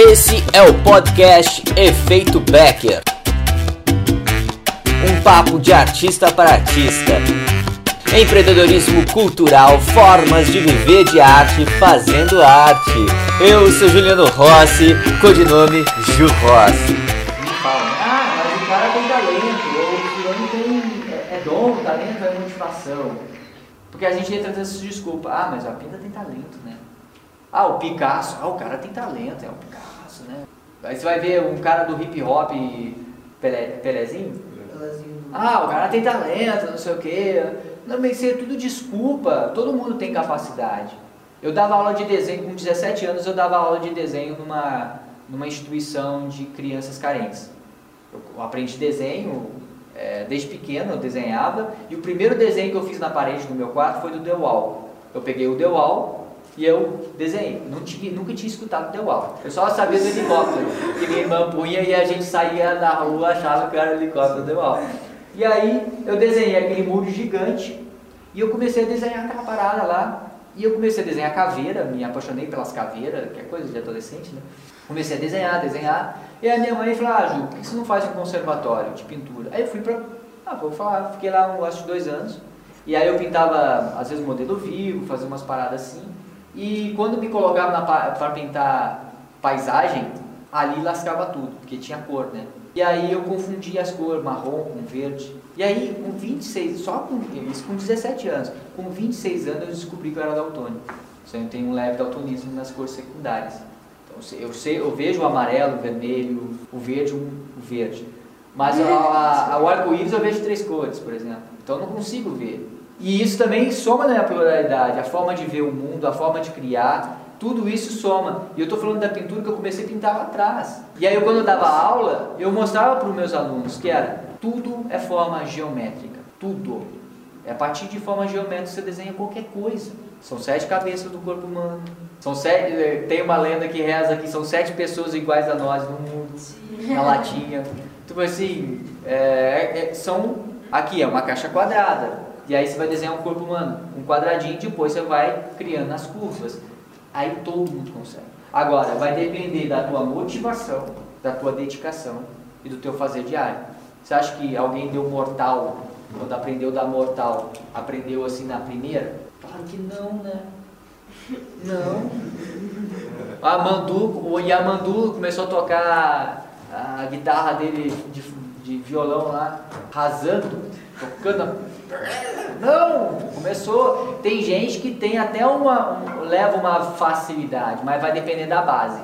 Esse é o podcast Efeito Becker. Um papo de artista para artista. Empreendedorismo cultural, formas de viver de arte fazendo arte. Eu sou Juliano Rossi, codinome Ju Rossi. Me falam, ah, mas o cara tem talento, o fulano tem, é, é dom, talento é motivação. Porque a gente entra nessa desculpa, ah, mas a Pinda tem talento, né? Ah, o Picasso, ah, o cara tem talento, é o Picasso, né? Aí você vai ver um cara do hip hop, Pelé, Pelezinho, ah, o cara tem talento, não sei o quê. Não, mas isso é tudo desculpa. Todo mundo tem capacidade. Eu dava aula de desenho, com 17 anos eu dava aula de desenho numa, numa instituição de crianças carentes. Eu aprendi desenho é, desde pequeno, eu desenhava, e o primeiro desenho que eu fiz na parede do meu quarto foi do The Wall. Eu peguei o The Wall e eu desenhei. Tinha, nunca tinha escutado The Wall. Eu só sabia do helicóptero, que minha irmã punha e a gente saía na rua achava que era o helicóptero The Wall. E aí eu desenhei aquele muro gigante e eu comecei a desenhar aquela parada lá. E eu comecei a desenhar caveira, me apaixonei pelas caveiras, que é coisa de adolescente, né? Comecei a desenhar, desenhar. E a minha mãe falou, ah, Ju, por que você não faz um conservatório de pintura? Aí eu fui pra, ah, vou falar, fiquei lá, acho, dois anos. E aí eu pintava, às vezes, modelo vivo, fazia umas paradas assim. E quando me colocava para pintar paisagem, ali lascava tudo, porque tinha cor, né? E aí eu confundi as cores, marrom com verde. E aí, com 26, só com isso com 17 anos, com 26 anos eu descobri que eu era daltônico. Eu tenho um leve daltonismo nas cores secundárias. Então, eu, sei, eu vejo o amarelo, o vermelho, o verde, o verde. Mas a, a, a, o arco-íris eu vejo três cores, por exemplo. Então eu não consigo ver. E isso também soma na pluralidade, a forma de ver o mundo, a forma de criar, tudo isso soma. E eu estou falando da pintura que eu comecei a pintar lá atrás. E aí, quando eu dava aula, eu mostrava para os meus alunos que era tudo é forma geométrica. Tudo. É a partir de forma geométrica você desenha qualquer coisa. São sete cabeças do corpo humano. São sete, eh, tem uma lenda que reza que são sete pessoas iguais a nós no mundo, Sim. na latinha. Tipo assim, é, é, são. Aqui é uma caixa quadrada. E aí você vai desenhar um corpo humano, um quadradinho, e depois você vai criando as curvas. Aí todo mundo consegue. Agora, vai depender da tua motivação, da tua dedicação e do teu fazer diário. Você acha que alguém deu mortal, quando aprendeu da mortal, aprendeu assim na primeira? Claro que não, né? Não. A Mandu, o Yamandu começou a tocar a guitarra dele de, de violão lá, rasando, tocando não, começou. Tem gente que tem até uma. Um, leva uma facilidade, mas vai depender da base.